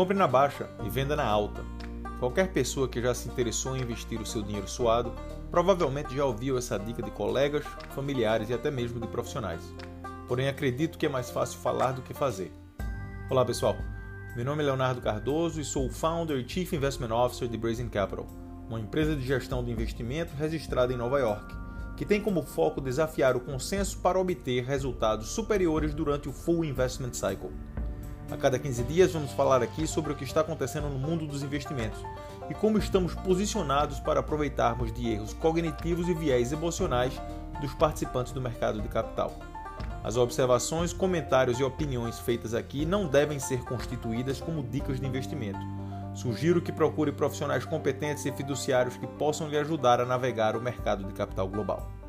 Compre na baixa e venda na alta. Qualquer pessoa que já se interessou em investir o seu dinheiro suado provavelmente já ouviu essa dica de colegas, familiares e até mesmo de profissionais. Porém, acredito que é mais fácil falar do que fazer. Olá, pessoal. Meu nome é Leonardo Cardoso e sou o founder e Chief Investment Officer de Brazen Capital, uma empresa de gestão de investimento registrada em Nova York, que tem como foco desafiar o consenso para obter resultados superiores durante o full investment cycle. A cada 15 dias vamos falar aqui sobre o que está acontecendo no mundo dos investimentos e como estamos posicionados para aproveitarmos de erros cognitivos e viés emocionais dos participantes do mercado de capital. As observações, comentários e opiniões feitas aqui não devem ser constituídas como dicas de investimento. Sugiro que procure profissionais competentes e fiduciários que possam lhe ajudar a navegar o mercado de capital global.